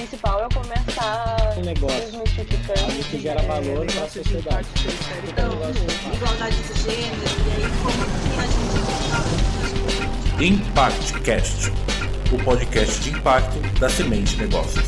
principal é começar um negócio. desmistificando. Que gera valor para a sociedade. Então, igualdade de gênero, e aí como que a gente ImpactCast, o podcast de impacto da Semente Negócios.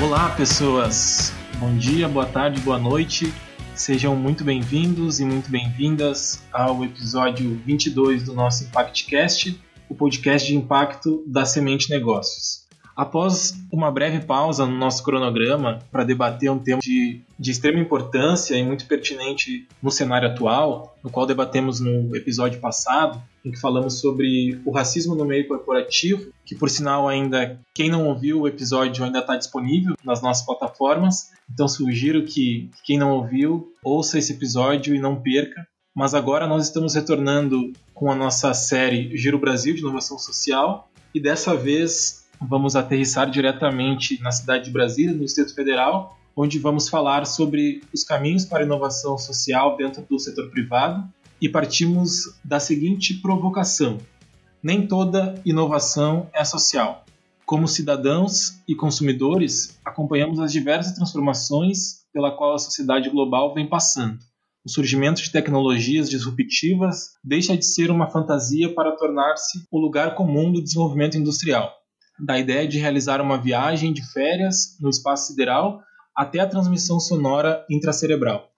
Olá, pessoas. Bom dia, boa tarde, boa noite. Sejam muito bem-vindos e muito bem-vindas ao episódio 22 do nosso ImpactCast, o podcast de impacto da Semente Negócios. Após uma breve pausa no nosso cronograma para debater um tema de, de extrema importância e muito pertinente no cenário atual, no qual debatemos no episódio passado, em que falamos sobre o racismo no meio corporativo, que por sinal ainda, quem não ouviu o episódio ainda está disponível nas nossas plataformas, então sugiro que quem não ouviu, ouça esse episódio e não perca. Mas agora nós estamos retornando com a nossa série Giro Brasil de Inovação Social, e dessa vez vamos aterrissar diretamente na cidade de Brasília, no Distrito Federal, onde vamos falar sobre os caminhos para inovação social dentro do setor privado e partimos da seguinte provocação: nem toda inovação é social. Como cidadãos e consumidores, acompanhamos as diversas transformações pela qual a sociedade global vem passando. O surgimento de tecnologias disruptivas deixa de ser uma fantasia para tornar-se o lugar comum do desenvolvimento industrial da ideia de realizar uma viagem de férias no espaço sideral até a transmissão sonora intracerebral.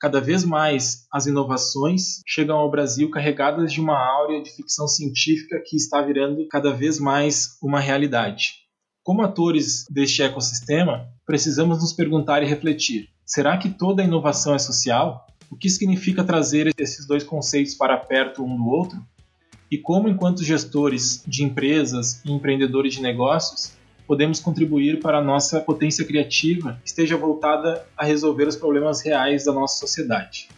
Cada vez mais as inovações chegam ao Brasil carregadas de uma áurea de ficção científica que está virando cada vez mais uma realidade. Como atores deste ecossistema, precisamos nos perguntar e refletir: será que toda inovação é social? O que significa trazer esses dois conceitos para perto um do outro? E como, enquanto gestores de empresas e empreendedores de negócios, podemos contribuir para a nossa potência criativa esteja voltada a resolver os problemas reais da nossa sociedade.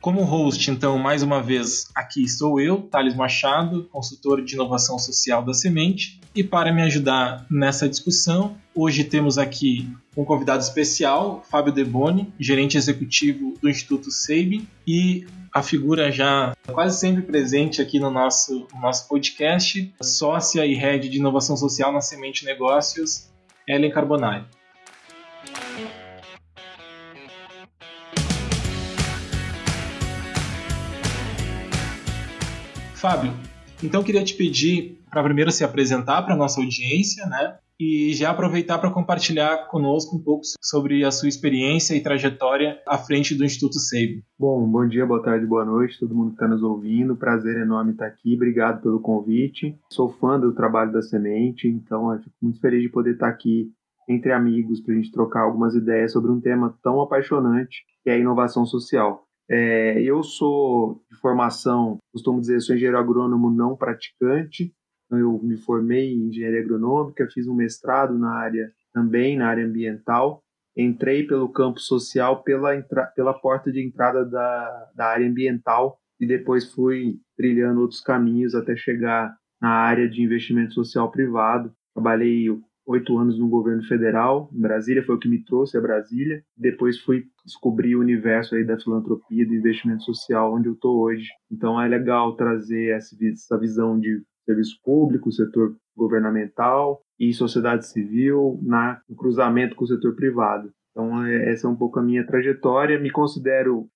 Como host, então, mais uma vez, aqui estou eu, Thales Machado, consultor de inovação social da Semente, e para me ajudar nessa discussão, hoje temos aqui um convidado especial, Fábio Deboni, gerente executivo do Instituto Seibin, e a figura já quase sempre presente aqui no nosso, no nosso podcast, sócia e head de inovação social na Semente Negócios, Ellen Carbonari. Fábio, então queria te pedir para primeiro se apresentar para a nossa audiência, né? E já aproveitar para compartilhar conosco um pouco sobre a sua experiência e trajetória à frente do Instituto Seibo. Bom, bom dia, boa tarde, boa noite, todo mundo que está nos ouvindo. Prazer enorme estar aqui, obrigado pelo convite. Sou fã do trabalho da Semente, então fico muito feliz de poder estar aqui entre amigos para a gente trocar algumas ideias sobre um tema tão apaixonante que é a inovação social. É, eu sou de formação, costumo dizer, sou engenheiro agrônomo não praticante. Então eu me formei em engenharia agronômica, fiz um mestrado na área também na área ambiental. Entrei pelo campo social pela, pela porta de entrada da, da área ambiental e depois fui trilhando outros caminhos até chegar na área de investimento social privado. Trabalhei oito anos no governo federal, em Brasília, foi o que me trouxe a Brasília. Depois fui descobrir o universo aí da filantropia, do investimento social, onde eu estou hoje. Então é legal trazer essa visão de serviço público, setor governamental e sociedade civil na, no cruzamento com o setor privado. Então, é, essa é um pouco a minha trajetória. Me considero,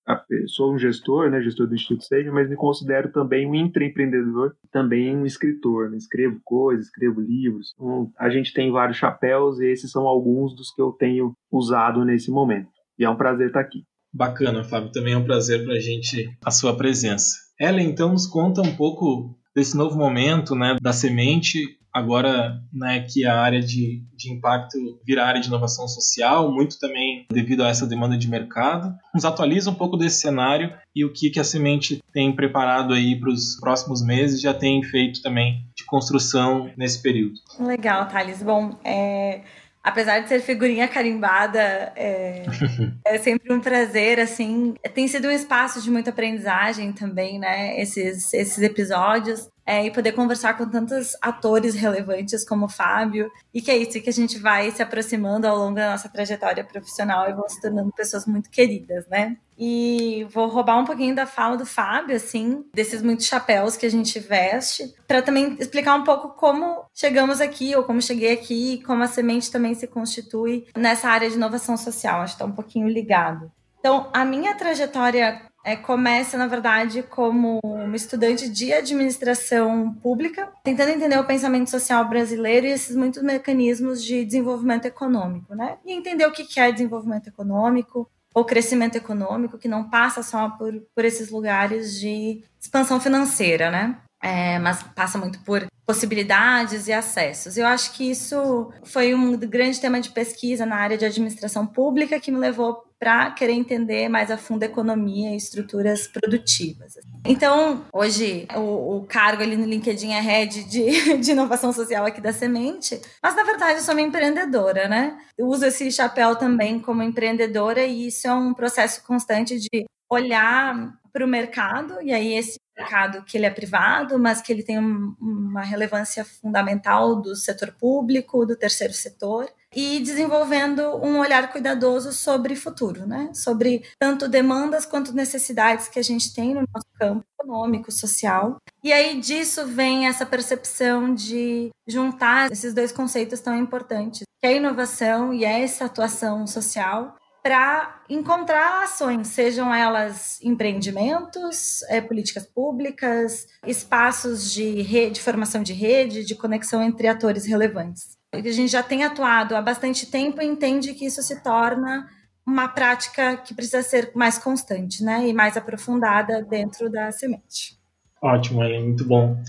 sou um gestor, né, gestor do Instituto Sage, mas me considero também um intraempreendedor, também um escritor. Né? Escrevo coisas, escrevo livros. Então, a gente tem vários chapéus e esses são alguns dos que eu tenho usado nesse momento. E é um prazer estar aqui. Bacana, Fábio. Também é um prazer para a gente a sua presença. Ellen, então nos conta um pouco desse novo momento né, da semente agora né, que a área de, de impacto vira área de inovação social, muito também devido a essa demanda de mercado. Nos atualiza um pouco desse cenário e o que, que a Semente tem preparado aí para os próximos meses, já tem feito também de construção nesse período. Legal, Thales. Bom, é apesar de ser figurinha carimbada, é, é, sempre um prazer, assim. Tem sido um espaço de muita aprendizagem também, né? Esses, esses episódios. é, e poder conversar com tantos atores relevantes como o Fábio, e que é isso que a gente vai se aproximando ao longo da nossa trajetória profissional e vão se tornando pessoas muito queridas, né? E vou roubar um pouquinho da fala do Fábio, assim, desses muitos chapéus que a gente veste, para também explicar um pouco como chegamos aqui, ou como cheguei aqui, como a semente também se constitui nessa área de inovação social. Acho que está um pouquinho ligado. Então, a minha trajetória é, começa, na verdade, como uma estudante de administração pública, tentando entender o pensamento social brasileiro e esses muitos mecanismos de desenvolvimento econômico, né? E entender o que é desenvolvimento econômico ou crescimento econômico, que não passa só por, por esses lugares de expansão financeira, né? É, mas passa muito por possibilidades e acessos. Eu acho que isso foi um grande tema de pesquisa na área de administração pública que me levou para querer entender mais a fundo a economia e estruturas produtivas. Então, hoje, o, o, cargo ali no LinkedIn é head de, de inovação social aqui da Semente, mas na verdade eu sou uma empreendedora, né? Eu uso esse chapéu também como empreendedora e isso é um processo constante de olhar para o mercado, e aí esse mercado que ele é privado, mas que ele tem um, uma relevância fundamental do setor público, do terceiro setor, e desenvolvendo um olhar cuidadoso sobre futuro, né? Sobre tanto demandas quanto necessidades que a gente tem no nosso campo econômico, social. E aí disso vem essa percepção de juntar esses dois conceitos tão importantes, que é a inovação e é essa atuação social, para encontrar ações, sejam elas empreendimentos, é, políticas públicas, espaços de rede, de formação de rede, de conexão entre atores relevantes. A gente já tem atuado há bastante tempo e entende que isso se torna uma prática que precisa ser mais constante né, e mais aprofundada dentro da semente. Ótimo, é muito bom.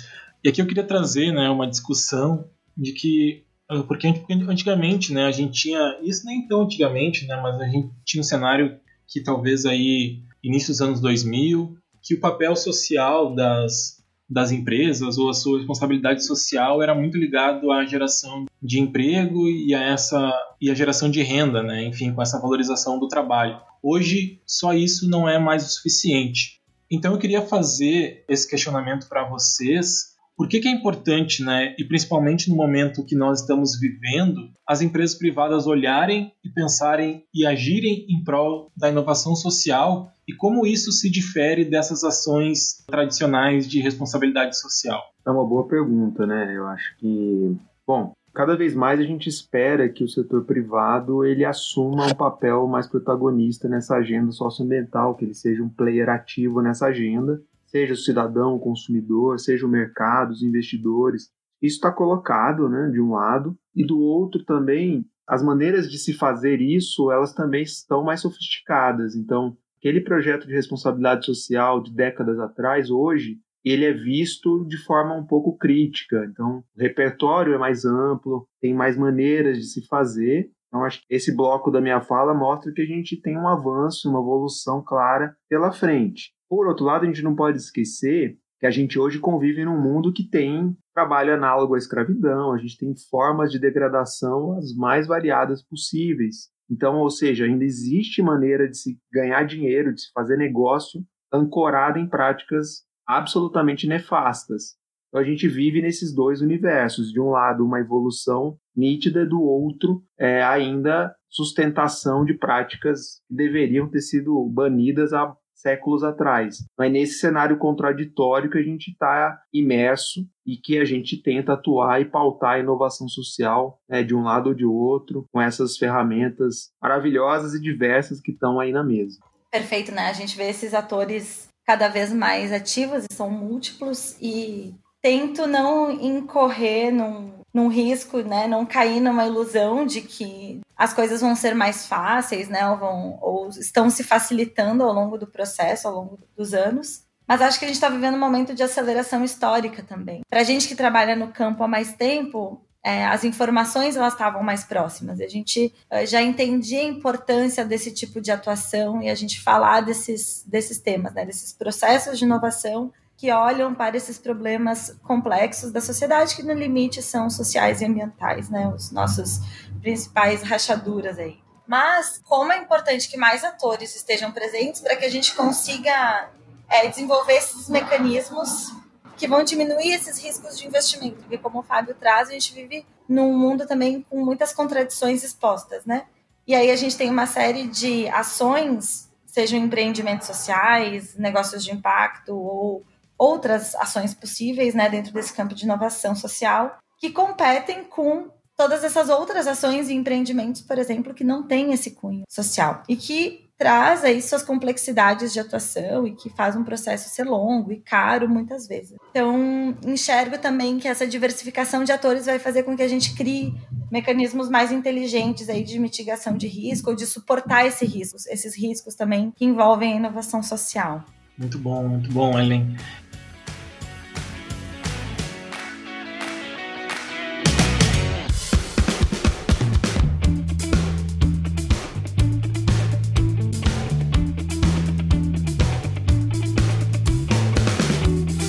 E aqui eu queria trazer né, uma discussão de que porque antigamente, né, a gente tinha isso nem tão antigamente, né, mas a gente tinha um cenário que talvez aí início dos anos 2000, que o papel social das das empresas ou a sua responsabilidade social era muito ligado à geração de emprego e a essa e a geração de renda, né? Enfim, com essa valorização do trabalho. Hoje só isso não é mais o suficiente. Então eu queria fazer esse questionamento para vocês por que, que, é importante, né, e principalmente no momento que nós estamos vivendo, as empresas privadas olharem e pensarem e agirem em prol da inovação social e como isso se difere dessas ações tradicionais de responsabilidade social? É uma boa pergunta, né? Eu acho que, bom, cada vez mais a gente espera que o setor privado ele assuma um papel mais protagonista nessa agenda socioambiental, que ele seja um player ativo nessa agenda seja o cidadão, o consumidor, seja o mercado, os investidores. Isso está colocado, né, de um lado, e do outro também as maneiras de se fazer isso, elas também estão mais sofisticadas. Então, aquele projeto de responsabilidade social de décadas atrás, hoje, ele é visto de forma um pouco crítica. Então, o repertório é mais amplo, tem mais maneiras de se fazer. Então, acho que esse bloco da minha fala mostra que a gente tem um avanço, uma evolução clara pela frente. Por outro lado, a gente não pode esquecer que a gente hoje convive num mundo que tem trabalho análogo à escravidão, a gente tem formas de degradação as mais variadas possíveis. Então, ou seja, ainda existe maneira de se ganhar dinheiro, de se fazer negócio ancorada em práticas absolutamente nefastas. Então, a gente vive nesses dois universos. De um lado, uma evolução nítida, do outro, é, ainda sustentação de práticas que deveriam ter sido banidas há séculos atrás. Mas nesse cenário contraditório que a gente está imerso e que a gente tenta atuar e pautar a inovação social né, de um lado ou de outro, com essas ferramentas maravilhosas e diversas que estão aí na mesa. Perfeito, né? A gente vê esses atores cada vez mais ativos e são múltiplos e tento não incorrer num num risco, né, não cair numa ilusão de que as coisas vão ser mais fáceis, né, ou, vão, ou estão se facilitando ao longo do processo, ao longo dos anos. Mas acho que a gente está vivendo um momento de aceleração histórica também. Para a gente que trabalha no campo há mais tempo, é, as informações elas estavam mais próximas. A gente é, já entendia a importância desse tipo de atuação e a gente falar desses, desses temas, né, desses processos de inovação que olham para esses problemas complexos da sociedade, que no limite são sociais e ambientais, né? Os nossos principais rachaduras aí. Mas como é importante que mais atores estejam presentes para que a gente consiga é, desenvolver esses mecanismos que vão diminuir esses riscos de investimento. Porque, como o Fábio traz, a gente vive num mundo também com muitas contradições expostas, né? E aí a gente tem uma série de ações, sejam empreendimentos sociais, negócios de impacto ou outras ações possíveis, né, dentro desse campo de inovação social, que competem com todas essas outras ações e empreendimentos, por exemplo, que não têm esse cunho social e que traz aí suas complexidades de atuação e que faz um processo ser longo e caro muitas vezes. Então, enxergo também que essa diversificação de atores vai fazer com que a gente crie mecanismos mais inteligentes aí de mitigação de risco ou de suportar esses riscos, esses riscos também que envolvem a inovação social. Muito bom, muito bom, Ellen.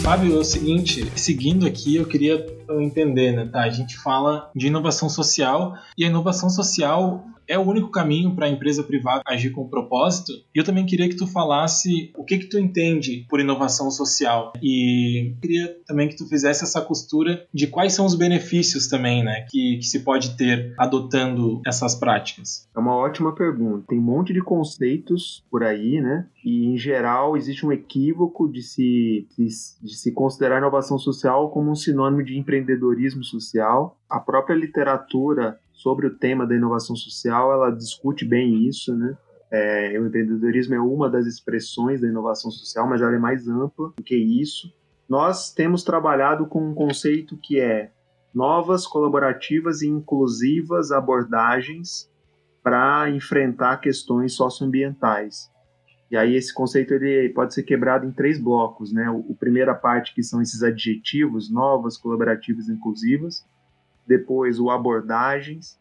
Fábio, é o seguinte, seguindo aqui, eu queria entender, né, tá? A gente fala de inovação social e a inovação social é o único caminho para a empresa privada agir com propósito. E eu também queria que tu falasse o que que tu entende por inovação social e queria também que tu fizesse essa costura de quais são os benefícios também, né, que, que se pode ter adotando essas práticas. É uma ótima pergunta. Tem um monte de conceitos por aí, né? E em geral existe um equívoco de se, de, de se considerar inovação social como um sinônimo de empreendedorismo social. A própria literatura sobre o tema da inovação social, ela discute bem isso, né? É, o empreendedorismo é uma das expressões da inovação social, mas ela é mais ampla do que isso. Nós temos trabalhado com um conceito que é novas, colaborativas e inclusivas abordagens para enfrentar questões socioambientais. E aí esse conceito ele pode ser quebrado em três blocos, né? O, o primeira parte que são esses adjetivos, novas, colaborativas inclusivas depois o abordagens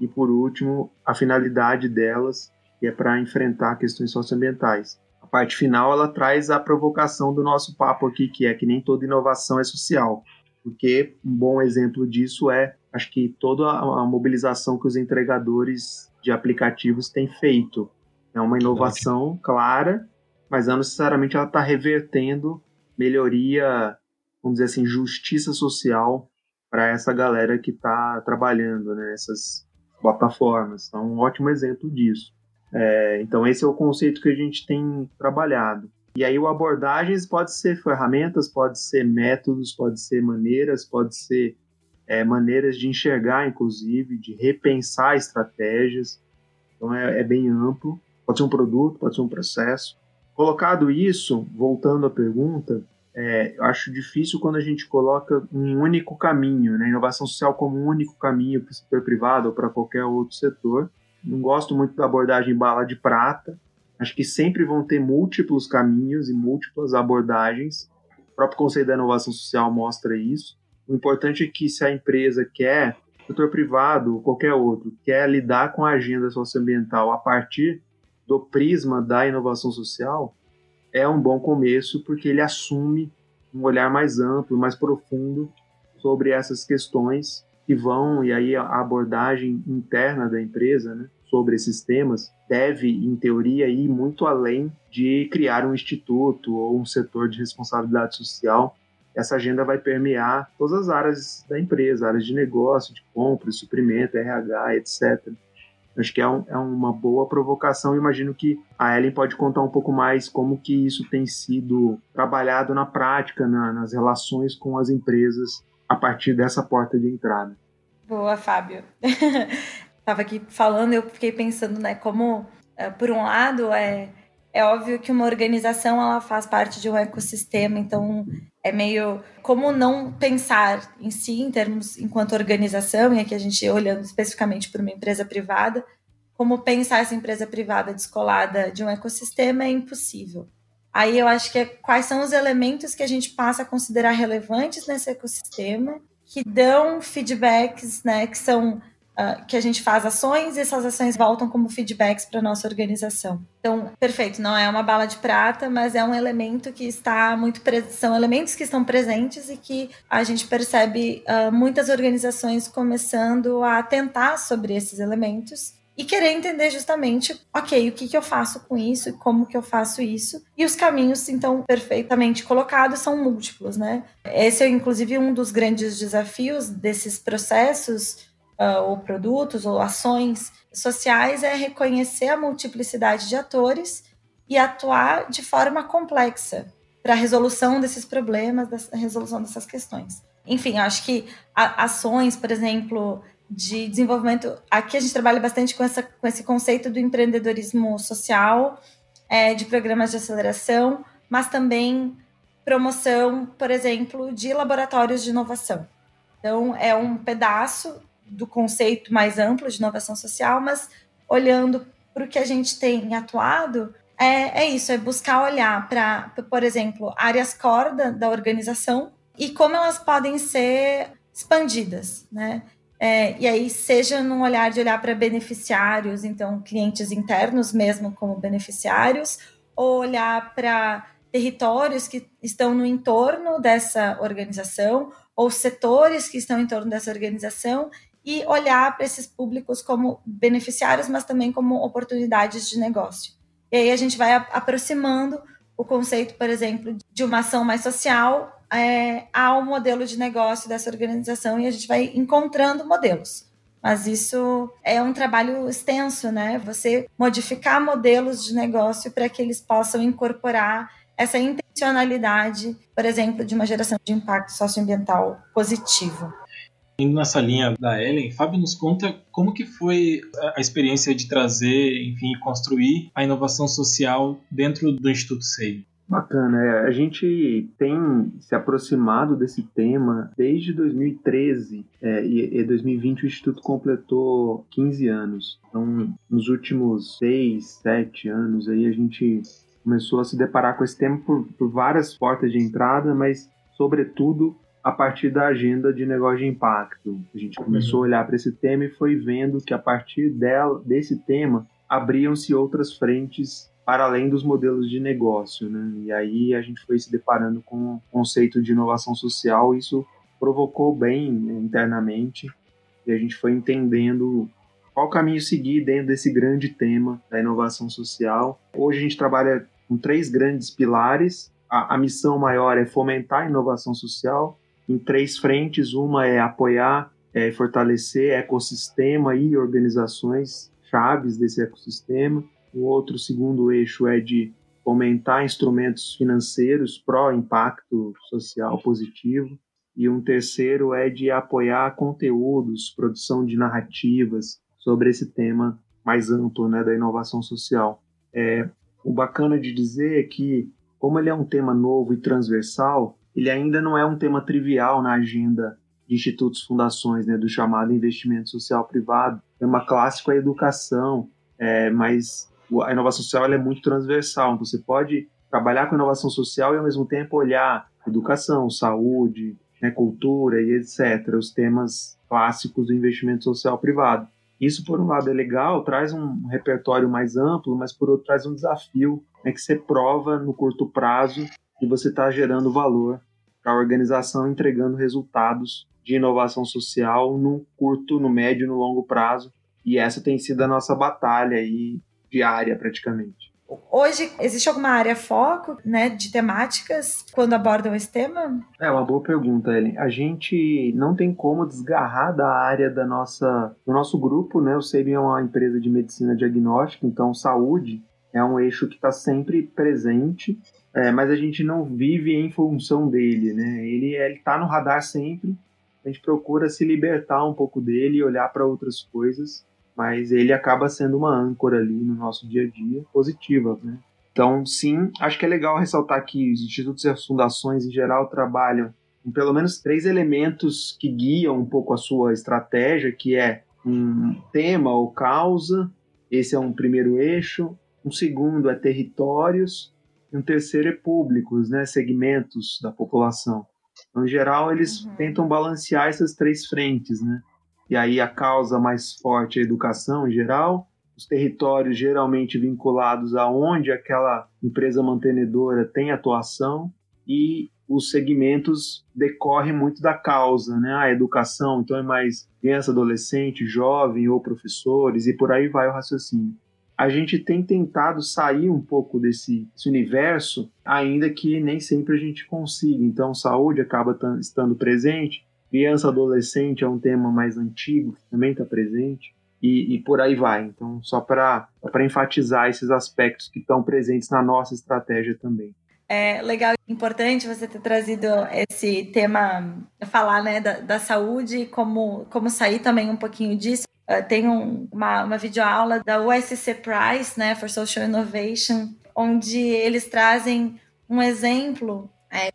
e por último a finalidade delas, que é para enfrentar questões socioambientais. A parte final ela traz a provocação do nosso papo aqui, que é que nem toda inovação é social, porque um bom exemplo disso é, acho que toda a mobilização que os entregadores de aplicativos têm feito. É uma inovação clara, mas não necessariamente ela está revertendo melhoria, vamos dizer assim, justiça social para essa galera que está trabalhando nessas né, plataformas. Então, um ótimo exemplo disso. É, então, esse é o conceito que a gente tem trabalhado. E aí, o abordagens pode ser ferramentas, pode ser métodos, pode ser maneiras, pode ser é, maneiras de enxergar, inclusive, de repensar estratégias. Então, é, é bem amplo. Pode ser um produto, pode ser um processo. Colocado isso, voltando à pergunta, é, eu acho difícil quando a gente coloca um único caminho, né? inovação social como um único caminho para o setor privado ou para qualquer outro setor. Não gosto muito da abordagem bala de prata. Acho que sempre vão ter múltiplos caminhos e múltiplas abordagens. O próprio conceito da inovação social mostra isso. O importante é que se a empresa quer, setor privado ou qualquer outro, quer lidar com a agenda socioambiental a partir do prisma da inovação social, é um bom começo porque ele assume um olhar mais amplo, mais profundo sobre essas questões que vão, e aí a abordagem interna da empresa né, sobre esses temas deve, em teoria, ir muito além de criar um instituto ou um setor de responsabilidade social. Essa agenda vai permear todas as áreas da empresa, áreas de negócio, de compra, suprimento, RH, etc. Acho que é, um, é uma boa provocação. Imagino que a Ellen pode contar um pouco mais como que isso tem sido trabalhado na prática, na, nas relações com as empresas a partir dessa porta de entrada. Boa, Fábio. Estava aqui falando, eu fiquei pensando, né, como, é, por um lado, é, é óbvio que uma organização ela faz parte de um ecossistema, então é meio como não pensar em si em termos enquanto organização, e aqui a gente olhando especificamente para uma empresa privada, como pensar essa empresa privada descolada de um ecossistema é impossível. Aí eu acho que é quais são os elementos que a gente passa a considerar relevantes nesse ecossistema, que dão feedbacks, né, que são uh, que a gente faz ações e essas ações voltam como feedbacks para nossa organização. Então, perfeito, não é uma bala de prata, mas é um elemento que está muito são elementos que estão presentes e que a gente percebe uh, muitas organizações começando a atentar sobre esses elementos e querer entender justamente, ok, o que, que eu faço com isso como que eu faço isso. E os caminhos, então, perfeitamente colocados, são múltiplos, né? Esse é, inclusive, um dos grandes desafios desses processos, uh, ou produtos, ou ações sociais, é reconhecer a multiplicidade de atores e atuar de forma complexa para a resolução desses problemas, da resolução dessas questões. Enfim, acho que ações, por exemplo, de desenvolvimento. Aqui a gente trabalha bastante com, essa, com esse conceito do empreendedorismo social, é, de programas de aceleração, mas também promoção, por exemplo, de laboratórios de inovação. Então, é um pedaço do conceito mais amplo de inovação social, mas olhando para o que a gente tem atuado, é, é isso, é buscar olhar para, por exemplo, áreas core da, da organização e como elas podem ser expandidas, né? É, e aí, seja num olhar de olhar para beneficiários, então clientes internos mesmo como beneficiários, ou olhar para territórios que estão no entorno dessa organização, ou setores que estão em torno dessa organização, e olhar para esses públicos como beneficiários, mas também como oportunidades de negócio. E aí a gente vai aproximando o conceito, por exemplo, de uma ação mais social é, ao modelo de negócio dessa organização e a gente vai encontrando modelos. Mas isso é um trabalho extenso, né? Você modificar modelos de negócio para que eles possam incorporar essa intencionalidade, por exemplo, de uma geração de impacto socioambiental positivo. Indo nessa linha da Ellen, Fábio nos conta como que foi a experiência de trazer, enfim, construir a inovação social dentro do Instituto SEI. Bacana, é, a gente tem se aproximado desse tema desde 2013 é, e, e 2020 o Instituto completou 15 anos. Então, nos últimos 6, 7 anos aí a gente começou a se deparar com esse tema por, por várias portas de entrada, mas sobretudo a partir da agenda de negócio de impacto. A gente começou a olhar para esse tema e foi vendo que a partir dela, desse tema abriam-se outras frentes para além dos modelos de negócio, né? E aí a gente foi se deparando com o conceito de inovação social, isso provocou bem né, internamente, e a gente foi entendendo qual caminho seguir dentro desse grande tema da inovação social. Hoje a gente trabalha com três grandes pilares. A, a missão maior é fomentar a inovação social em três frentes. Uma é apoiar é, fortalecer ecossistema e organizações chaves desse ecossistema. O outro segundo eixo é de fomentar instrumentos financeiros pró-impacto social positivo. E um terceiro é de apoiar conteúdos, produção de narrativas sobre esse tema mais amplo né, da inovação social. É, o bacana de dizer é que, como ele é um tema novo e transversal, ele ainda não é um tema trivial na agenda de institutos, fundações, né, do chamado investimento social privado. O tema clássico é a educação, é, mas a inovação social é muito transversal. Então, você pode trabalhar com inovação social e, ao mesmo tempo, olhar educação, saúde, né, cultura e etc., os temas clássicos do investimento social privado. Isso, por um lado, é legal, traz um repertório mais amplo, mas, por outro, traz um desafio né, que você prova no curto prazo que você está gerando valor para a organização, entregando resultados de inovação social no curto, no médio e no longo prazo. E essa tem sido a nossa batalha aí diária praticamente. Hoje, existe alguma área foco, né, de temáticas quando abordam esse tema? É uma boa pergunta, Ellen. A gente não tem como desgarrar da área da nossa, do nosso grupo, né? O SEBIN é uma empresa de medicina diagnóstica, então saúde é um eixo que está sempre presente, é, mas a gente não vive em função dele, né? Ele está no radar sempre. A gente procura se libertar um pouco dele e olhar para outras coisas mas ele acaba sendo uma âncora ali no nosso dia a dia positiva, né? Então, sim, acho que é legal ressaltar que os institutos e as fundações em geral trabalham com pelo menos três elementos que guiam um pouco a sua estratégia, que é um tema ou causa, esse é um primeiro eixo, um segundo é territórios, e um terceiro é públicos, né, segmentos da população. Então, em geral, eles uhum. tentam balancear essas três frentes, né? e aí a causa mais forte é a educação em geral, os territórios geralmente vinculados aonde aquela empresa mantenedora tem atuação e os segmentos decorrem muito da causa, né? A educação, então é mais criança, adolescente, jovem ou professores, e por aí vai o raciocínio. A gente tem tentado sair um pouco desse, desse universo, ainda que nem sempre a gente consiga. Então, saúde acaba estando presente, criança, adolescente é um tema mais antigo, que também está presente, e, e, por aí vai. Então, só para enfatizar esses aspectos que estão presentes na nossa estratégia também. É legal, importante você ter trazido esse tema, falar né, da, da saúde, como, como sair também um pouquinho disso. Uh, tem um, uma, uma videoaula da USC Prize, né, for Social Innovation, onde eles trazem um exemplo é,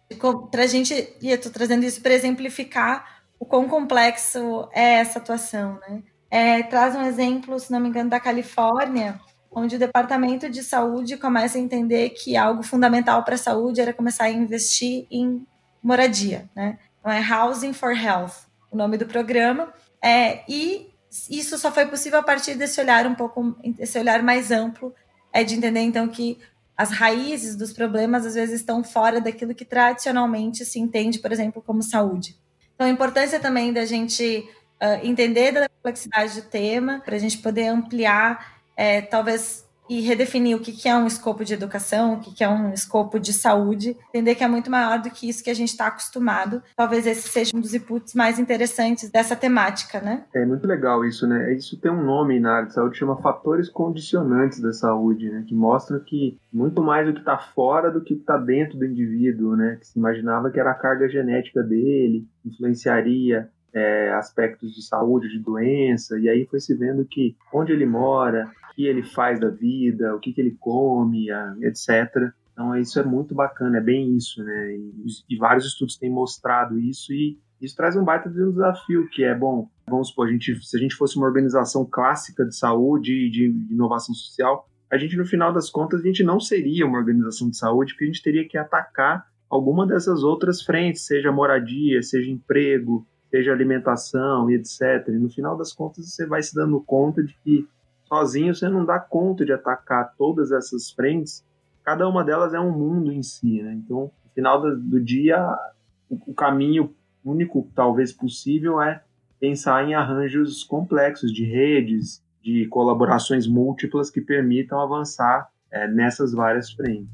para a gente, e eu estou trazendo isso para exemplificar o quão complexo é essa atuação, né? É, traz um exemplo, se não me engano, da Califórnia, onde o departamento de saúde começa a entender que algo fundamental para a saúde era começar a investir em moradia, né? Então é Housing for Health, o nome do programa. É, e isso só foi possível a partir desse olhar um pouco, esse olhar mais amplo, é de entender então que as raízes dos problemas às vezes estão fora daquilo que tradicionalmente se entende, por exemplo, como saúde. Então a importância também da gente uh, entender da complexidade do tema, para a gente poder ampliar é, talvez e redefinir o que, é um escopo de educação, o que, é um escopo de saúde, entender que é muito maior do que isso que a gente está acostumado. Talvez esse seja um dos inputs mais interessantes dessa temática, né? É muito legal isso, né? Isso tem um nome na área de saúde, chama fatores condicionantes da saúde, né? Que mostra que muito mais o que está fora do que está dentro do indivíduo, né? Que se imaginava que era a carga genética dele, influenciaria é, aspectos de saúde, de doença, e aí foi se vendo que onde ele mora, que ele faz da vida, o que, que ele come, etc. Então isso é muito bacana, é bem isso, né? E, e, vários estudos têm mostrado isso e isso traz um baita de um desafio, que é, bom, vamos supor, a gente, se a gente fosse uma organização clássica de saúde e de inovação social, a gente, no final das contas, a gente não seria uma organização de saúde, porque a gente teria que atacar alguma dessas outras frentes, seja moradia, seja emprego, seja alimentação e etc. E no final das contas você vai se dando conta de que sozinho você não dá conta de atacar todas essas frentes. Cada uma delas é um mundo em si, né? Então, no final do dia, o caminho único talvez possível é pensar em arranjos complexos de redes, de colaborações múltiplas que permitam avançar é, nessas várias frentes.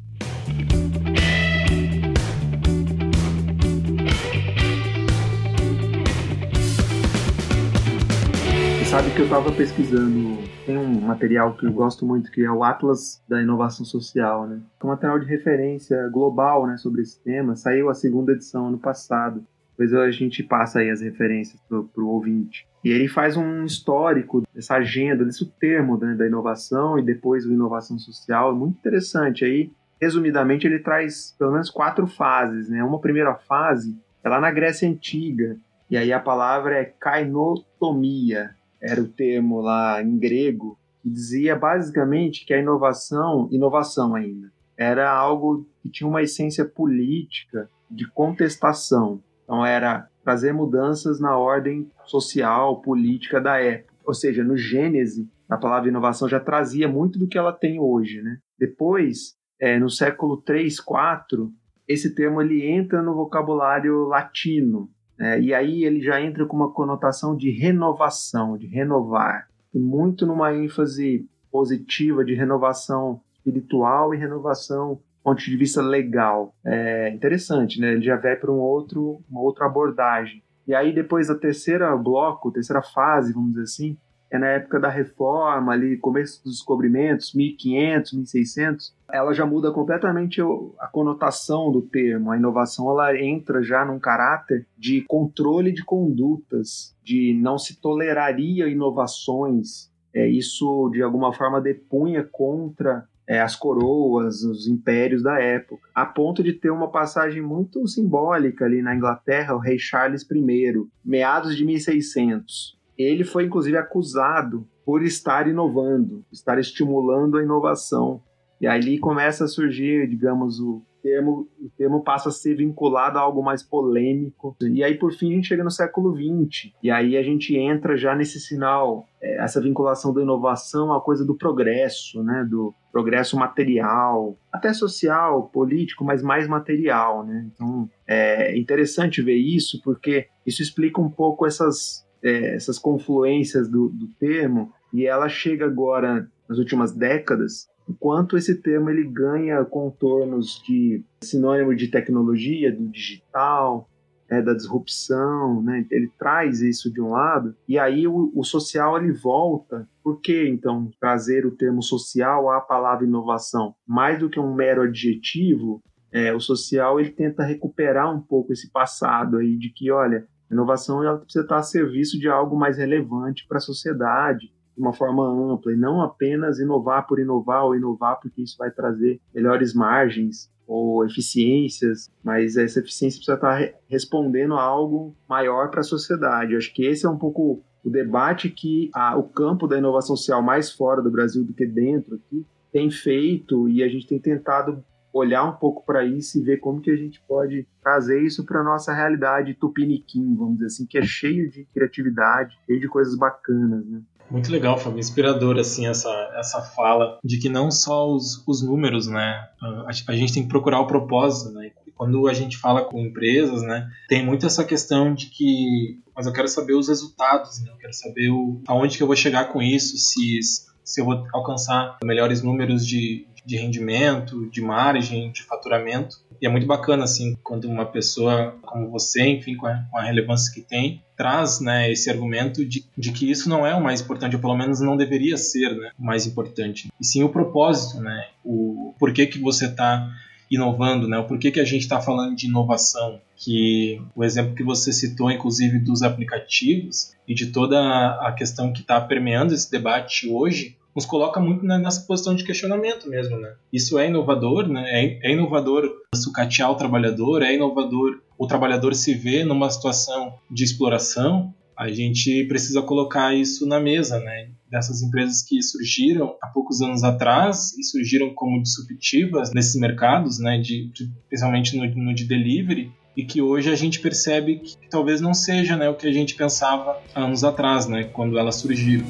sabe que eu estava pesquisando, tem um material que eu gosto muito, que é o Atlas da Inovação Social, né? É um material de referência global, né, sobre esse tema. Saiu a segunda edição ano passado. Depois a gente passa aí as referências pro, pro ouvinte. E ele faz um histórico dessa agenda, desse termo né, da inovação e depois o inovação social. É muito interessante. Aí, resumidamente, ele traz pelo menos quatro fases, né? Uma primeira fase é lá na Grécia Antiga, e aí a palavra é kainotomia, era o termo lá em grego, que dizia basicamente que a inovação, inovação ainda, era algo que tinha uma essência política de contestação. Então era trazer mudanças na ordem social, política da época. Ou seja, no Gênese, a palavra inovação já trazia muito do que ela tem hoje. Né? Depois, é, no século 3, 4, esse termo ele entra no vocabulário latino, é, e aí ele já entra com uma conotação de renovação, de renovar, e muito numa ênfase positiva de renovação espiritual e renovação ponto de vista legal. É interessante, né? Ele já vai para um outro, uma outra abordagem. E aí depois a terceira bloco, terceira fase, vamos dizer assim, é na época da reforma, ali, começo dos descobrimentos, 1500, 1600, ela já muda completamente a conotação do termo. A inovação ela entra já num caráter de controle de condutas, de não se toleraria inovações. É, isso, de alguma forma, depunha contra é, as coroas, os impérios da época, a ponto de ter uma passagem muito simbólica ali na Inglaterra, o rei Charles I, meados de 1600 ele foi inclusive acusado por estar inovando, estar estimulando a inovação. E ali começa a surgir, digamos, o termo, o termo passa a ser vinculado a algo mais polêmico. E aí, por fim, a gente chega no século XX. E aí a gente entra já nesse sinal, é, essa vinculação da inovação à coisa do progresso, né? Do progresso material, até social, político, mas mais material, né? Então, É interessante ver isso, porque isso explica um pouco essas, é, essas confluências do, do termo, e ela chega agora, nas últimas décadas, enquanto esse termo ele ganha contornos de sinônimo de tecnologia, do digital, é, da disrupção, né? ele traz isso de um lado, e aí o, o, social ele volta. Por que então trazer o termo social à palavra inovação? Mais do que um mero adjetivo, é, o social ele tenta recuperar um pouco esse passado aí de que, olha, a inovação ela precisa estar a serviço de algo mais relevante para a sociedade, de uma forma ampla, e não apenas inovar por inovar ou inovar porque isso vai trazer melhores margens ou eficiências, mas essa eficiência precisa estar respondendo a algo maior para a sociedade. Eu acho que esse é um pouco o debate que a, o campo da inovação social mais fora do Brasil do que dentro aqui tem feito e a gente tem tentado olhar um pouco para isso e ver como que a gente pode trazer isso para nossa realidade tupiniquim, vamos dizer assim, que é cheio de criatividade, cheio de coisas bacanas, né? Muito legal, Fábio, inspirador assim essa, essa fala de que não só os, os números, né, a, a gente tem que procurar o propósito, né, quando a gente fala com empresas, né, tem muito essa questão de que, mas eu quero saber os resultados, né, eu quero saber o, aonde que eu vou chegar com isso, se, se eu vou alcançar melhores números de, de rendimento, de margem, de faturamento. E é muito bacana, assim, quando uma pessoa como você, enfim, com a, com a relevância que tem, traz né, esse argumento de, de, que isso não é o mais importante, ou pelo menos não deveria ser né, o mais importante. E sim o propósito, né? O porquê que você está inovando, né? O porquê que a gente está falando de inovação, que o exemplo que você citou, inclusive dos aplicativos e de toda a questão que está permeando esse debate hoje, nos coloca muito nessa posição de questionamento mesmo, né? Isso é inovador, né? É, é inovador sucatear o trabalhador, é inovador o trabalhador se ver numa situação de exploração. A gente precisa colocar isso na mesa, né? Dessas empresas que surgiram há poucos anos atrás e surgiram como disruptivas nesses mercados, né? De, de principalmente no, no de delivery, e que hoje a gente percebe que, que talvez não seja né, o que a gente pensava anos atrás, né, quando elas surgiram.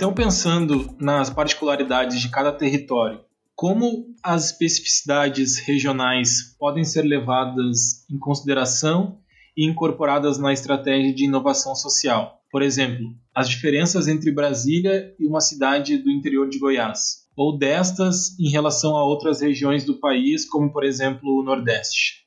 Então, pensando nas particularidades de cada território, como as especificidades regionais podem ser levadas em consideração e incorporadas na estratégia de inovação social? Por exemplo, as diferenças entre Brasília e uma cidade do interior de Goiás, ou destas em relação a outras regiões do país, como por exemplo o Nordeste.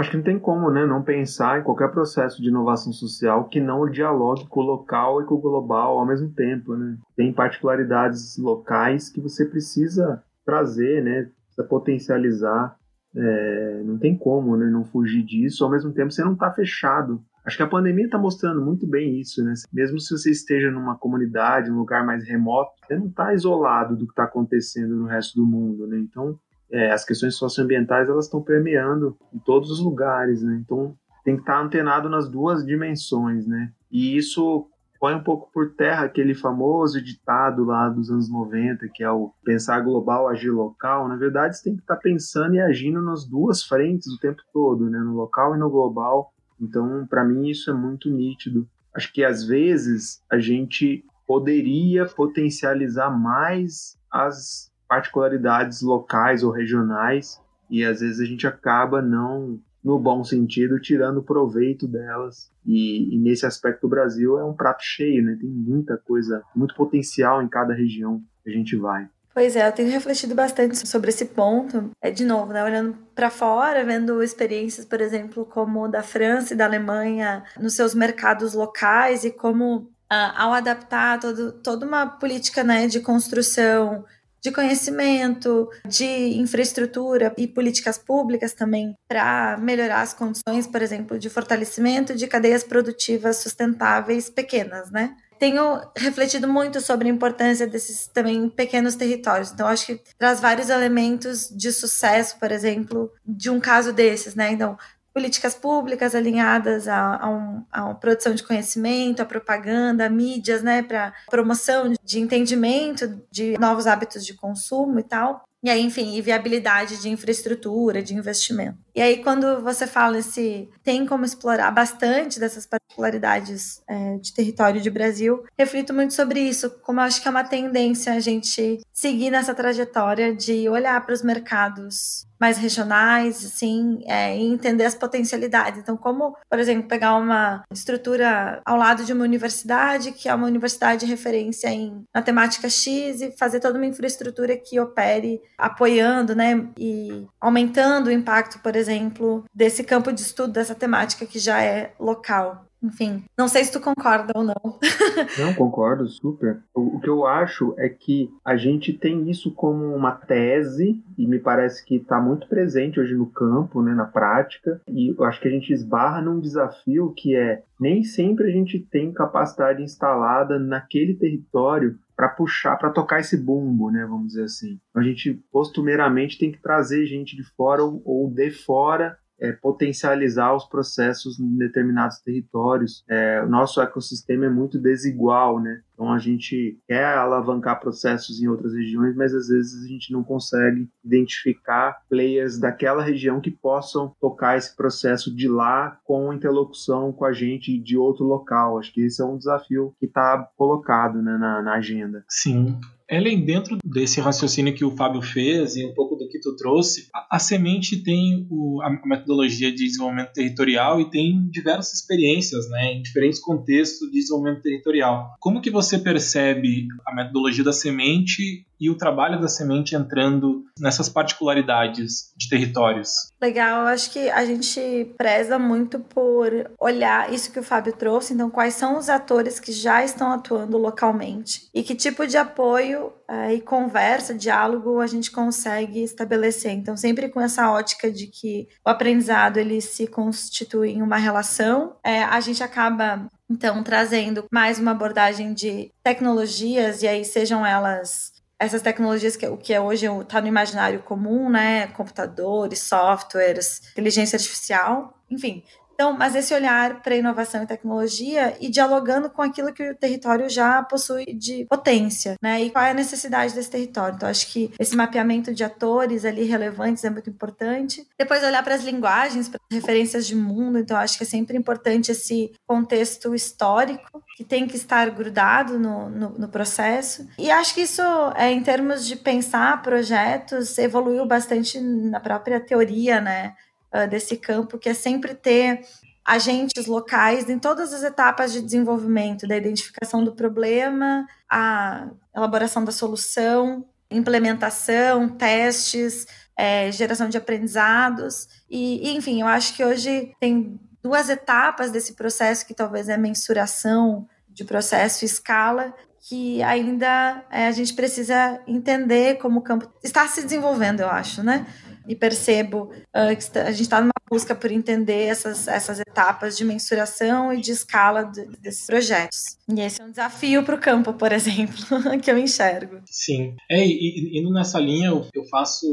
Acho que não tem como, né, não pensar em qualquer processo de inovação social que não dialogue com o local e com o global ao mesmo tempo, né? Tem particularidades locais que você precisa trazer, né, precisa potencializar. É, não tem como, né, não fugir disso. Ao mesmo tempo, você não está fechado. Acho que a pandemia está mostrando muito bem isso, né? Mesmo se você esteja numa comunidade, um lugar mais remoto, você não está isolado do que está acontecendo no resto do mundo, né? Então, é, as questões socioambientais elas estão permeando em todos os lugares, né? Então tem que estar antenado nas duas dimensões, né? E isso põe um pouco por terra aquele famoso ditado lá dos anos 90, que é o pensar global, agir local. Na verdade, você tem que estar pensando e agindo nas duas frentes o tempo todo, né? No local e no global. Então, para mim, isso é muito nítido. Acho que às vezes a gente poderia potencializar mais as particularidades locais ou regionais e às vezes a gente acaba não no bom sentido tirando proveito delas. E, e, nesse aspecto o Brasil é um prato cheio né? Tem muita coisa muito potencial em cada região que a gente vai. Pois é, eu tenho refletido bastante sobre esse ponto. É de novo, né, olhando para fora, vendo experiências, por exemplo, como da França e da Alemanha nos seus mercados locais e como ah, ao adaptar todo, toda uma política né, de construção de conhecimento, de infraestrutura e políticas públicas também para melhorar as condições, por exemplo, de fortalecimento de cadeias produtivas sustentáveis pequenas, né? Tenho refletido muito sobre a importância desses também pequenos territórios. Então, acho que traz vários elementos de sucesso, por exemplo, de um caso desses, né? Então, políticas públicas alinhadas a, a, um, a produção de conhecimento, a propaganda, a mídias, né, para promoção de entendimento de novos hábitos de consumo e tal. E aí, enfim, e viabilidade de infraestrutura, de investimento. E aí, quando você fala se tem como explorar bastante dessas particularidades é, de território de Brasil, reflito muito sobre isso, como eu acho que é uma tendência a gente seguir nessa trajetória de olhar para os mercados mais regionais, assim, é, e entender as potencialidades. Então, como, por exemplo, pegar uma estrutura ao lado de uma universidade, que é uma universidade de referência em na temática X, e fazer toda uma infraestrutura que opere apoiando, né, e aumentando o impacto, por exemplo, desse campo de estudo, dessa temática que já é local. Enfim, não sei se tu concorda ou não. não, concordo, super. O, o, que eu acho é que a gente tem isso como uma tese, e me parece que está muito presente hoje no campo, né, na prática, e eu acho que a gente esbarra num desafio que é nem sempre a gente tem capacidade instalada naquele território para puxar, para tocar esse bumbo, né, vamos dizer assim. A gente costumeiramente tem que trazer gente de fora ou, ou de fora é, potencializar os processos em determinados territórios. É, o nosso ecossistema é muito desigual, né? Então a gente quer alavancar processos em outras regiões, mas às vezes a gente não consegue identificar players daquela região que possam tocar esse processo de lá com interlocução com a gente de outro local. Acho que esse é um desafio que está colocado né, na, na agenda. Sim. Ellen, dentro desse raciocínio que o Fábio fez e um pouco do que tu trouxe, a, a Semente tem o, a metodologia de desenvolvimento territorial e tem diversas experiências, né, em diferentes contextos de desenvolvimento territorial. Como que você percebe a metodologia da Semente e o trabalho da semente entrando nessas particularidades de territórios? Legal, acho que a gente preza muito por olhar isso que o Fábio trouxe, então quais são os atores que já estão atuando localmente e que tipo de apoio é, e conversa, diálogo a gente consegue estabelecer. Então sempre com essa ótica de que o aprendizado ele se constitui em uma relação, é, a gente acaba então trazendo mais uma abordagem de tecnologias e aí sejam elas essas tecnologias que o que é hoje está no imaginário comum, né, computadores, softwares, inteligência artificial, enfim, então, mas esse olhar para inovação e tecnologia e dialogando com aquilo que o território já possui de potência, né? E qual é a necessidade desse território. Então, acho que esse mapeamento de atores ali relevantes é muito importante. Depois, olhar para as linguagens, para as referências de mundo. Então, acho que é sempre importante esse contexto histórico que tem que estar grudado no, no, no processo. E acho que isso, é, em termos de pensar projetos, evoluiu bastante na própria teoria, né? Uh, desse campo, que é sempre ter agentes locais em todas as etapas de desenvolvimento, da identificação do problema, a elaboração da solução, implementação, testes, é, geração de aprendizados. E, e, enfim, eu acho que hoje tem duas etapas desse processo, que talvez é mensuração de processo e escala, que ainda é, a gente precisa entender como o campo está se desenvolvendo, eu acho, né? E percebo uh, que a gente está numa busca por entender essas, essas etapas de mensuração e de escala de, desses projetos. E esse é um desafio para o campo, por exemplo, que eu enxergo. Sim. É, e, indo nessa linha, eu, eu faço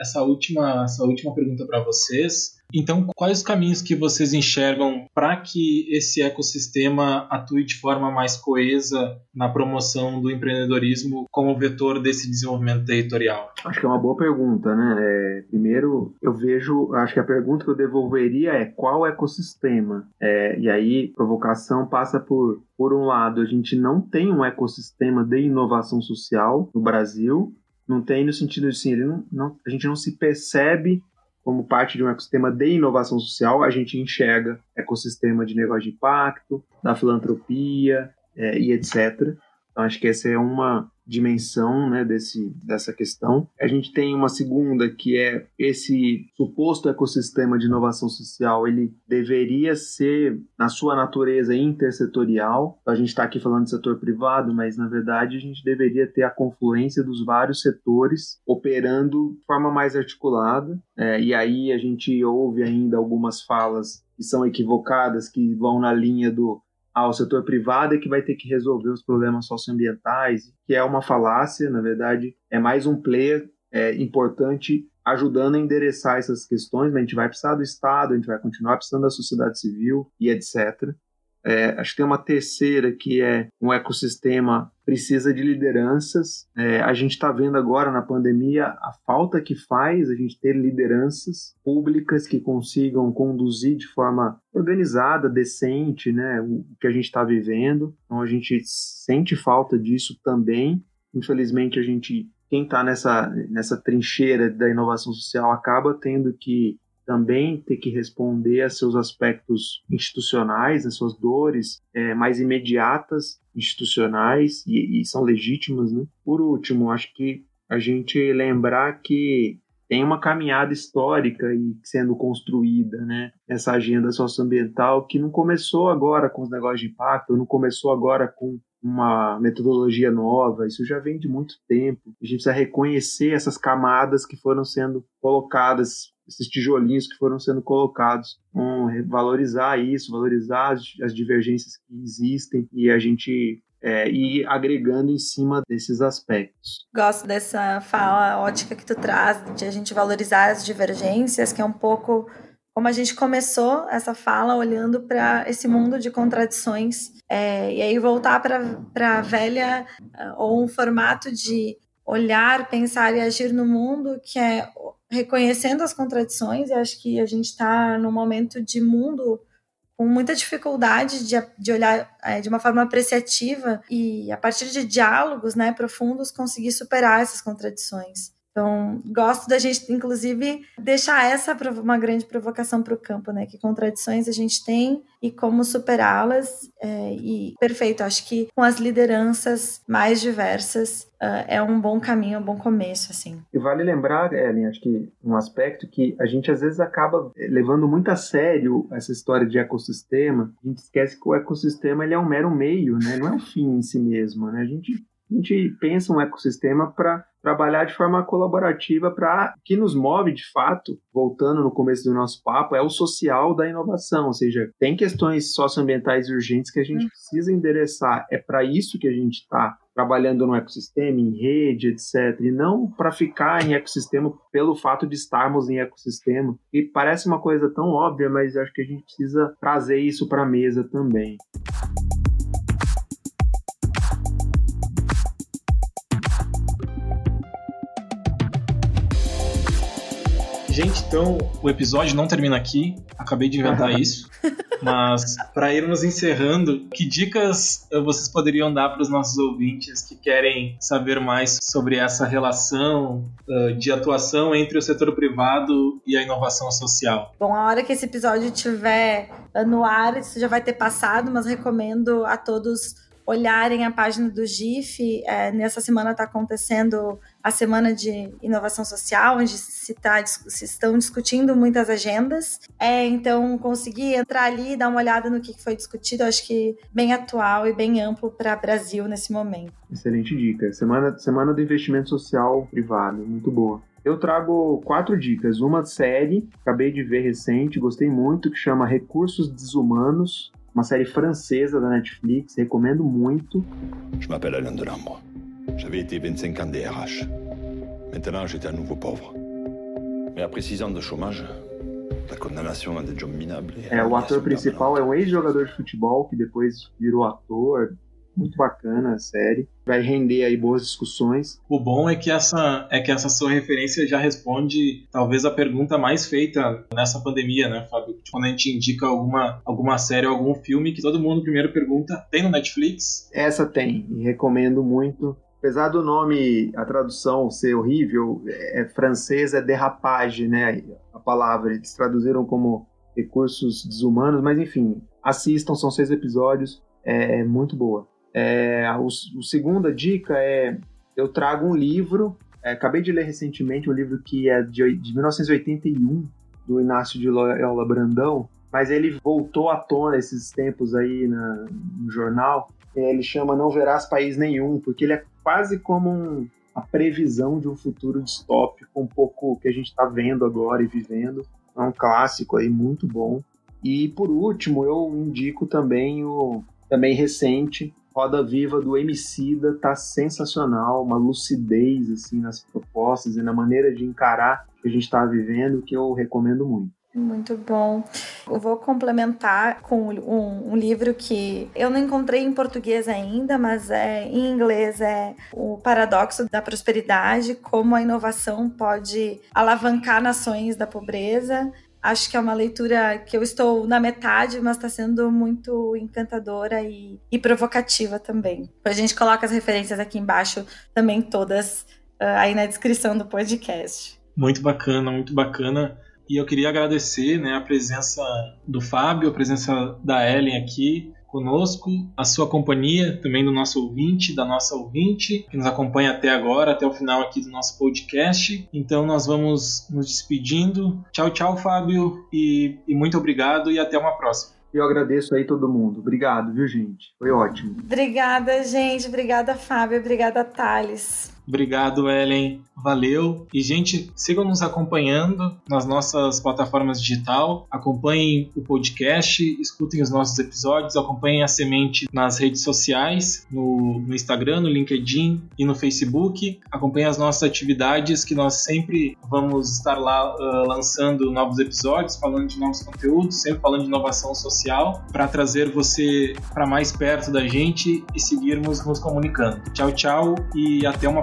essa última, essa última pergunta para vocês então, quais os caminhos que vocês enxergam para que esse ecossistema atue de forma mais coesa na promoção do empreendedorismo como vetor desse desenvolvimento territorial? Acho que é uma boa pergunta, né? É, primeiro, eu vejo, acho que a pergunta que eu devolveria é qual ecossistema? É, e aí, provocação passa por, por um lado, a gente não tem um ecossistema de inovação social no Brasil, não tem no sentido de assim, não, não, a gente não se percebe como parte de um ecossistema de inovação social, a gente enxerga ecossistema de negócio de impacto, da filantropia é, e etc. Então, acho que essa é uma, dimensão né, desse, dessa questão. A gente tem uma segunda que é esse suposto ecossistema de inovação social, ele deveria ser, na sua natureza, intersetorial. A gente está aqui falando de setor privado, mas na verdade a gente deveria ter a confluência dos vários setores operando de forma mais articulada. É, e aí a gente ouve ainda algumas falas que são equivocadas, que vão na linha do ao setor privado é que vai ter que resolver os problemas socioambientais, que é uma falácia, na verdade, é mais um player é, importante ajudando a endereçar essas questões, a gente vai precisar do Estado, a gente vai continuar precisando da sociedade civil e etc. É, acho que tem uma terceira que é um ecossistema precisa de lideranças. É, a gente está vendo agora na pandemia a falta que faz a gente ter lideranças públicas que consigam conduzir de forma organizada, decente, né, o que a gente está vivendo. Então a gente sente falta disso também. Infelizmente a gente quem está nessa, nessa trincheira da inovação social acaba tendo que também ter que responder a seus aspectos institucionais, as suas dores é, mais imediatas, institucionais, e, e são legítimas. Né? Por último, acho que a gente lembrar que tem uma caminhada histórica e sendo construída, né? Essa agenda socioambiental que não começou agora com os negócios de impacto, não começou agora com uma metodologia nova, isso já vem de muito tempo. A gente precisa reconhecer essas camadas que foram sendo colocadas esses tijolinhos que foram sendo colocados. Um, valorizar isso, valorizar as, as divergências que existem e a gente é, ir agregando em cima desses aspectos. Gosto dessa fala ótica que tu traz, de a gente valorizar as divergências, que é um pouco como a gente começou essa fala olhando para esse mundo de contradições, é, e aí voltar para a velha, ou um formato de olhar, pensar e agir no mundo que é reconhecendo as contradições, e acho que a gente está num momento de mundo com muita dificuldade de, de olhar é, de uma forma apreciativa e, a partir de diálogos né, profundos, conseguir superar essas contradições. Então, gosto da gente, inclusive, deixar essa uma grande provocação para o campo, né? Que contradições a gente tem e como superá-las. É, e perfeito, acho que com as lideranças mais diversas uh, é um bom caminho, um bom começo, assim. E vale lembrar, Ellen, acho que um aspecto que a gente às vezes acaba levando muito a sério essa história de ecossistema. A gente esquece que o ecossistema ele é um mero meio, né? Não é um fim em si mesmo, né? A gente a gente pensa um ecossistema para trabalhar de forma colaborativa para que nos move de fato, voltando no começo do nosso papo, é o social da inovação, ou seja, tem questões socioambientais urgentes que a gente precisa endereçar. É para isso que a gente está trabalhando no ecossistema, em rede, etc. E não para ficar em ecossistema pelo fato de estarmos em ecossistema. E parece uma coisa tão óbvia, mas acho que a gente precisa trazer isso para a mesa também. Gente, então o episódio não termina aqui. Acabei de inventar isso. Mas para irmos encerrando, que dicas eh, vocês poderiam dar para os nossos ouvintes que querem saber mais sobre essa relação uh, de atuação entre o setor privado e a inovação social? Bom, a hora que esse episódio estiver no ar, isso já vai ter passado, mas recomendo a todos olharem a página do GIF. É, nessa semana está acontecendo a semana de inovação social, onde se, tá, se estão discutindo muitas agendas. É, então, conseguir entrar ali e dar uma olhada no que foi discutido, acho que bem atual e bem amplo para o Brasil nesse momento. Excelente dica. Semana, semana do investimento social privado, muito boa. Eu trago quatro dicas. Uma série, acabei de ver recente, gostei muito, que chama Recursos Desumanos uma série francesa da Netflix, recomendo muito. Je m'appelle Alain Delambre. J'avais été 25 ans DRH. Maintenant, j'étais à nouveau pauvre. Mais après 6 ans de chômage, la condamnation à des jobs minables. É, o ator principal é um ex-jogador de futebol que depois virou ator, muito bacana a série. Vai render aí boas discussões. O bom é que essa é que essa sua referência já responde talvez a pergunta mais feita nessa pandemia, né, Fábio? Quando a gente indica alguma, alguma série ou algum filme que todo mundo primeiro pergunta, tem no Netflix? Essa tem, e recomendo muito. Apesar do nome, a tradução ser horrível, é, é francês é derrapage, né? A palavra eles traduziram como recursos desumanos, mas enfim, assistam, são seis episódios, é muito boa. É, a, segunda dica é: eu trago um livro, é, acabei de ler recentemente um livro que é de, de 1981, do Inácio de Loyola Brandão, mas ele voltou à tona esses tempos aí na, no jornal. Ele chama Não Verás País Nenhum, porque ele é quase como um, a previsão de um futuro distópico, um pouco que a gente está vendo agora e vivendo. É um clássico aí muito bom. E por último, eu indico também o também recente Roda Viva do Emicida tá sensacional, uma lucidez assim nas propostas e na maneira de encarar que a gente está vivendo que eu recomendo muito. Muito bom. Eu vou complementar com um, um, livro que eu não encontrei em português ainda, mas é em inglês é o Paradoxo da Prosperidade, como a inovação pode alavancar nações da pobreza. Acho que é uma leitura que eu estou na metade, mas está sendo muito encantadora e, e provocativa também. A gente coloca as referências aqui embaixo também todas uh, aí na descrição do podcast. Muito bacana, muito bacana. E eu queria agradecer né, a presença do Fábio, a presença da Ellen aqui conosco, a sua companhia, também do nosso ouvinte, da nossa ouvinte, que nos acompanha até agora, até o final aqui do nosso podcast. Então nós vamos nos despedindo. Tchau, tchau, Fábio, e, e muito obrigado e até uma próxima. Eu agradeço aí todo mundo. Obrigado, viu, gente? Foi ótimo. Obrigada, gente. Obrigada, Fábio. Obrigada, Thales. Obrigado, Ellen. Valeu. E, gente, sigam nos acompanhando nas nossas plataformas digital. Acompanhem o podcast, escutem os nossos episódios, acompanhem a Semente nas redes sociais, no, no Instagram, no LinkedIn e no Facebook. Acompanhem as nossas atividades, que nós sempre vamos estar lá uh, lançando novos episódios, falando de novos conteúdos, sempre falando de inovação social, para trazer você para mais perto da gente e seguirmos nos comunicando. Tchau, tchau e até uma